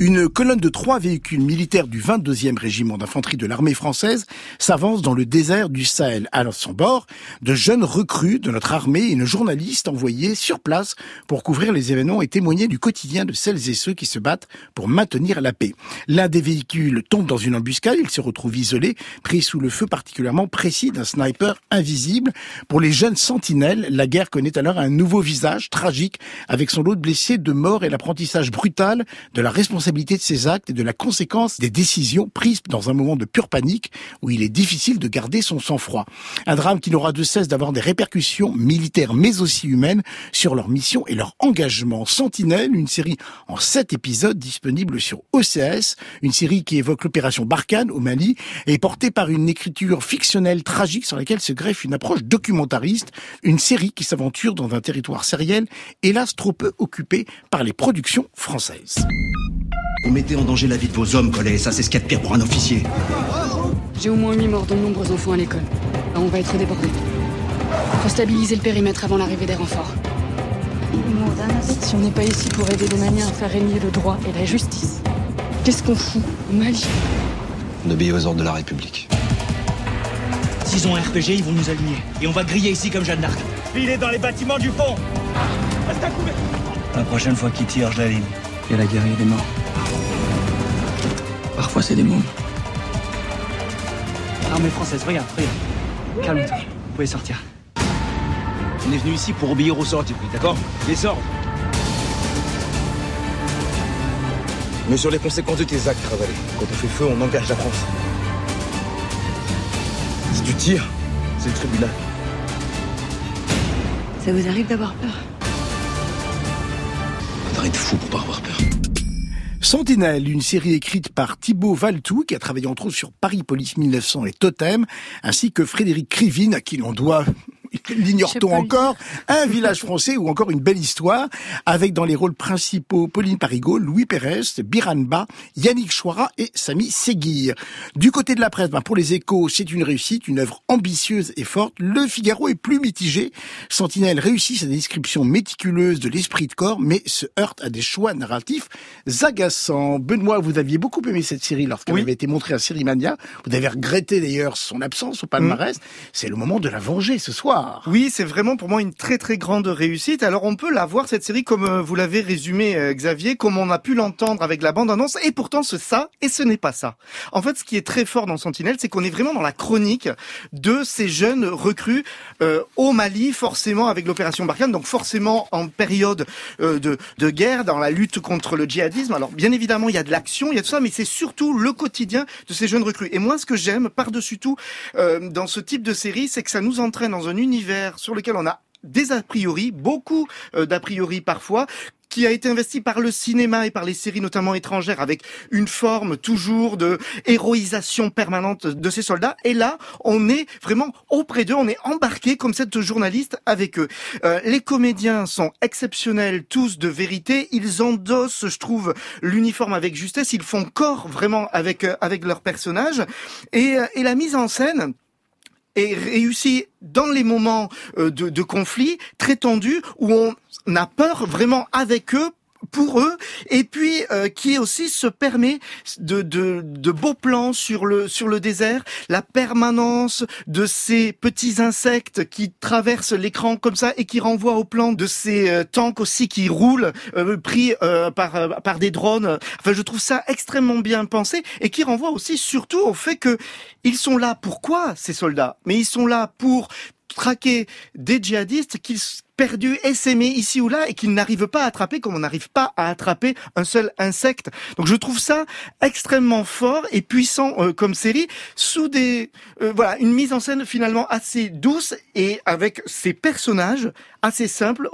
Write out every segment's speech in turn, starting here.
Une colonne de trois véhicules militaires du 22e régiment d'infanterie de l'armée française s'avance dans le désert du Sahel. À son bord, de jeunes recrues de notre armée et une journaliste envoyée sur place pour couvrir les événements et témoigner du quotidien de celles et ceux qui se battent pour maintenir la paix. L'un des véhicules tombe dans une embuscade, il se retrouve isolé, pris sous le feu particulièrement précis d'un sniper invisible. Pour les jeunes sentinelles, la guerre connaît alors un nouveau visage tragique avec son lot de blessés, de morts et l'apprentissage brutal de la responsabilité de ses actes et de la conséquence des décisions prises dans un moment de pure panique où il est difficile de garder son sang-froid. Un drame qui n'aura de cesse d'avoir des répercussions militaires mais aussi humaines sur leur mission et leur engagement. Sentinelle, une série en sept épisodes disponible sur OCS, une série qui évoque l'opération Barkhane au Mali et portée par une écriture fictionnelle tragique sur laquelle se greffe une approche documentariste, une série qui s'aventure dans un territoire sériel, hélas trop peu occupé par les productions françaises. Vous mettez en danger la vie de vos hommes, Collet, ça c'est ce qu'il y a de pire pour un officier. J'ai au moins 8 morts, dont de nombreux enfants à l'école. on va être débordés. Faut stabiliser le périmètre avant l'arrivée des renforts. Si on n'est pas ici pour aider les Maliens à faire régner le droit et la justice, qu'est-ce qu'on fout au Mali? On obéit aux ordres de la République. S'ils ont un RPG, ils vont nous aligner. Et on va griller ici comme Jeanne d'Arc. Il est dans les bâtiments du pont Reste à couvert La prochaine fois qu'il tire, je la ligne. Il y a la guerre, il des morts. Parfois, c'est des mômes. Armée française, regarde, regarde. Calme-toi, vous pouvez sortir. On est venu ici pour obéir aux ordres, d'accord Les ordres. Mais sur les conséquences de tes actes, Ravalé, quand on fait feu, on engage la France. Si tu tires, c'est le tribunal. Ça vous arrive d'avoir peur? Faudrait être fou pour pas avoir peur. Sentinelle, une série écrite par Thibaut Valtou, qui a travaillé entre autres sur Paris Police 1900 et Totem, ainsi que Frédéric Crivine, à qui l'on doit l'ignore-t-on encore, un village français ou encore une belle histoire, avec dans les rôles principaux Pauline Parigot, Louis Pérez, Biranba, Yannick Chouara et Samy Seguir. Du côté de la presse, ben pour les échos, c'est une réussite, une œuvre ambitieuse et forte. Le Figaro est plus mitigé. Sentinelle réussit sa description méticuleuse de l'esprit de corps, mais se heurte à des choix narratifs agaçants. Benoît, vous aviez beaucoup aimé cette série lorsqu'elle avait été montrée à Sérimania. Vous avez regretté d'ailleurs son absence au palmarès. C'est le moment de la venger ce soir. Oui, c'est vraiment pour moi une très très grande réussite. Alors on peut la voir cette série comme euh, vous l'avez résumé euh, Xavier, comme on a pu l'entendre avec la bande-annonce, et pourtant ce ça et ce n'est pas ça. En fait, ce qui est très fort dans Sentinelle, c'est qu'on est vraiment dans la chronique de ces jeunes recrues euh, au Mali, forcément avec l'opération Barkhane, donc forcément en période de, de guerre, dans la lutte contre le djihadisme. Alors bien évidemment, il y a de l'action, il y a tout ça, mais c'est surtout le quotidien de ces jeunes recrues. Et moi, ce que j'aime par-dessus tout dans ce type de série, c'est que ça nous entraîne dans un sur lequel on a des a priori, beaucoup euh, d'a priori parfois, qui a été investi par le cinéma et par les séries notamment étrangères avec une forme toujours de héroïsation permanente de ces soldats. Et là, on est vraiment auprès d'eux, on est embarqué comme cette journaliste avec eux. Euh, les comédiens sont exceptionnels, tous de vérité. Ils endossent, je trouve, l'uniforme avec justesse. Ils font corps vraiment avec euh, avec leurs personnages et, et la mise en scène et réussi dans les moments euh, de, de conflit très tendus où on a peur vraiment avec eux pour eux et puis euh, qui aussi se permet de, de, de, beaux plans sur le sur le désert, la permanence de ces petits insectes qui traversent l'écran comme ça et qui renvoient au plan de ces euh, tanks aussi qui roulent euh, pris par par des drones. Enfin, je trouve ça extrêmement bien pensé et qui renvoie aussi surtout au fait que ils sont là. Pourquoi ces soldats? Mais ils sont là pour traquer des djihadistes qu'ils perdu, essaimé ici ou là et qu'ils n'arrivent pas à attraper comme on n'arrive pas à attraper un seul insecte. Donc je trouve ça extrêmement fort et puissant euh, comme série sous des euh, voilà une mise en scène finalement assez douce et avec ces personnages assez simples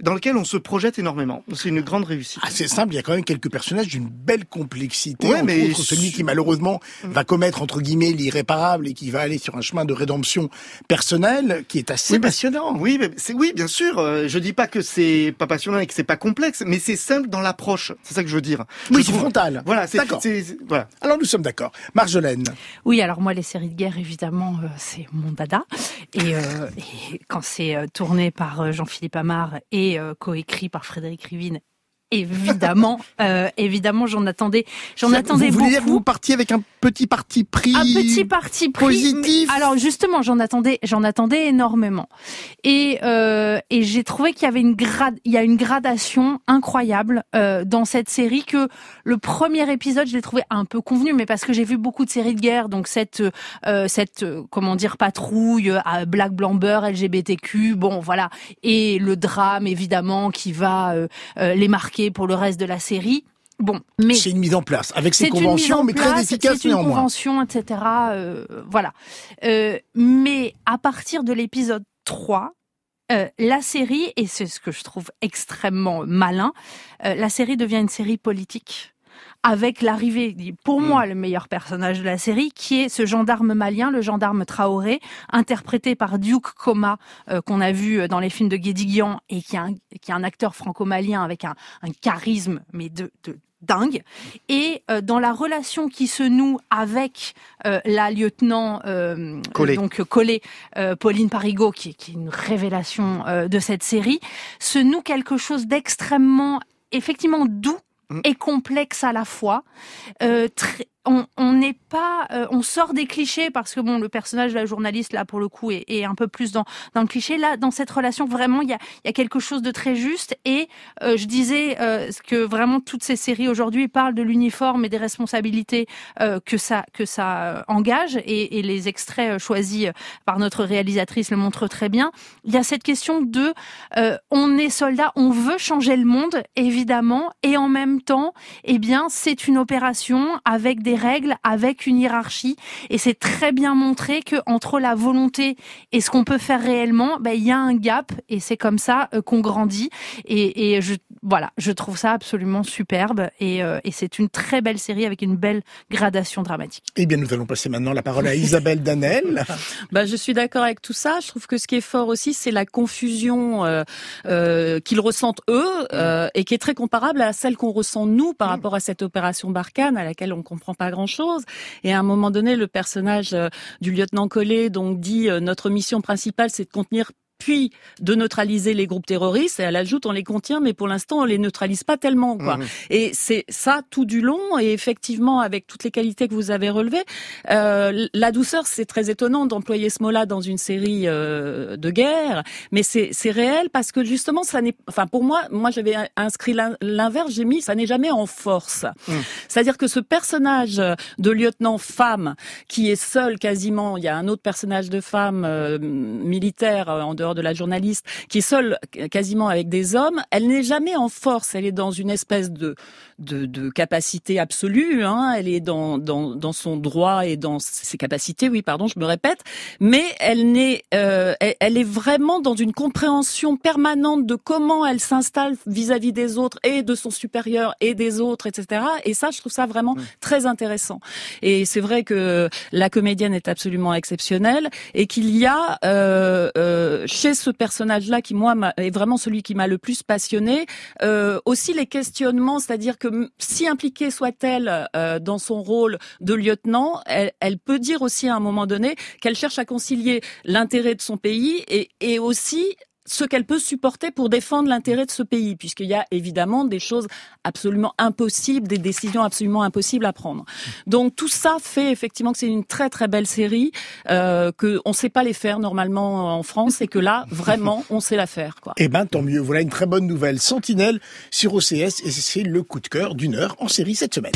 dans lequel on se projette énormément. C'est une grande réussite. C'est simple, il y a quand même quelques personnages d'une belle complexité. Ouais, mais celui qui malheureusement va commettre entre guillemets l'irréparable et qui va aller sur un chemin de rédemption personnelle qui est assez passionnant. Oui, mais c'est oui, bien sûr. Euh, je dis pas que c'est pas passionnant et que c'est pas complexe, mais c'est simple dans l'approche. C'est ça que je veux dire. Oui, c'est frontal. Voilà, c'est d'accord. Voilà. Alors nous sommes d'accord. Marjolaine. Oui, alors moi les séries de guerre évidemment euh, c'est mon dada et, euh, et quand c'est tourné par Jean-Philippe Amar et euh, coécrit par Frédéric Rivine évidemment, euh, évidemment, j'en attendais, j'en attendais vous beaucoup. dire que vous partiez avec un petit parti pris un petit parti pris. positif? Alors justement, j'en attendais, j'en attendais énormément. Et euh, et j'ai trouvé qu'il y avait une grade, il y a une gradation incroyable euh, dans cette série que le premier épisode, je l'ai trouvé un peu convenu, mais parce que j'ai vu beaucoup de séries de guerre, donc cette euh, cette euh, comment dire patrouille à black blanc beurre LGBTQ, bon voilà, et le drame évidemment qui va euh, euh, les marquer pour le reste de la série. Bon, mais C'est une mise en place avec mise conventions, en mais très efficace C'est une néanmoins. convention, etc. euh, voilà. Euh, mais à partir de l'épisode 3, euh, la série, et c'est ce que je trouve extrêmement malin, la série devient une série politique. Avec l'arrivée, pour moi, le meilleur personnage de la série, qui est ce gendarme malien, le gendarme Traoré, interprété par Duke Koma, euh, qu'on a vu dans les films de Guédiguian, et qui est un, qui est un acteur franco-malien avec un, un charisme, mais de, de dingue. Et euh, dans la relation qui se noue avec euh, la lieutenant euh, Collet. euh, donc Collet, euh, Pauline Parigot, qui, est- qui est une révélation euh, de cette série, se noue quelque chose d'extrêmement, effectivement doux Mm. Et complexe à la fois. Euh, on n'est pas, euh, on sort des clichés parce que bon, le personnage de la journaliste là pour le coup est, est un peu plus dans dans le cliché. Là, dans cette relation, vraiment, il y a y a quelque chose de très juste. Et euh, je disais euh, que vraiment toutes ces séries aujourd'hui parlent de l'uniforme et des responsabilités euh, que ça que ça euh, engage. Et, et les extraits euh, choisis par notre réalisatrice le montrent très bien. Il y a cette question de on est soldat, on veut changer le monde évidemment, et en même temps, eh bien, c'est une opération avec des règles, avec une hiérarchie, et c'est très bien montré que entre la volonté et ce qu'on peut faire réellement, ben, il y a un gap, et c'est comme ça euh, qu'on grandit. Et, et je voilà, je trouve ça absolument superbe, et, euh, et c'est une très belle série avec une belle gradation dramatique. Eh bien, nous allons passer maintenant la parole à Isabelle Danel. Bah, je suis d'accord avec tout ça. Je trouve que ce qui est fort aussi, c'est la confusion euh, euh, qu'ils ressentent eux euh, et qui est très comparable à celle qu'on ressent nous par rapport à cette opération Barkhane à laquelle on comprend pas grand-chose. Et à un moment donné, le personnage euh, du lieutenant Collet donc dit euh, notre mission principale, c'est de contenir puis de neutraliser les groupes terroristes. Et elle ajoute, on les contient, mais pour l'instant, on les neutralise pas tellement. Quoi. Mhm. Et c'est ça tout du long. Et effectivement, avec toutes les qualités que vous avez relevées, euh, la douceur, c'est très étonnant d'employer ce mot-là dans une série euh, de guerre, mais c'est réel parce que justement, ça n'est, enfin pour moi, moi j'avais inscrit l'in- l'inverse, j'ai mis, ça n'est jamais en force. C'est-à-dire que ce personnage de lieutenant femme qui est seul quasiment, il y a un autre personnage de femme euh, militaire en dehors de la journaliste qui est seul quasiment avec des hommes, elle n'est jamais en force, elle est dans une espèce de de, de capacité absolue, hein. elle est dans, dans dans son droit et dans ses capacités, oui pardon, je me répète, mais elle n'est, euh, elle, elle est vraiment dans une compréhension permanente de comment elle s'installe vis-à-vis des autres et de son supérieur et des autres, etc. Et ça, je trouve ça vraiment très intéressant. Et c'est vrai que la comédienne est absolument exceptionnelle et qu'il y a euh, euh, ce personnage-là qui moi est vraiment celui qui m'a le plus passionné, euh, aussi les questionnements, c'est-à-dire que si impliquée soit-elle euh, dans son rôle de lieutenant, elle, elle peut dire aussi à un moment donné qu'elle cherche à concilier l'intérêt de son pays et, et aussi ce qu'elle peut supporter pour défendre l'intérêt de ce pays, puisqu'il y a évidemment des choses absolument impossibles, des décisions absolument impossibles à prendre. Donc tout ça fait effectivement que c'est une très très belle série, euh, que on sait pas les faire normalement en France, et que là vraiment on sait la faire. Quoi. Eh ben, tant mieux. Voilà une très bonne nouvelle. Sentinelle sur OCS et c'est le coup de cœur d'une heure en série cette semaine.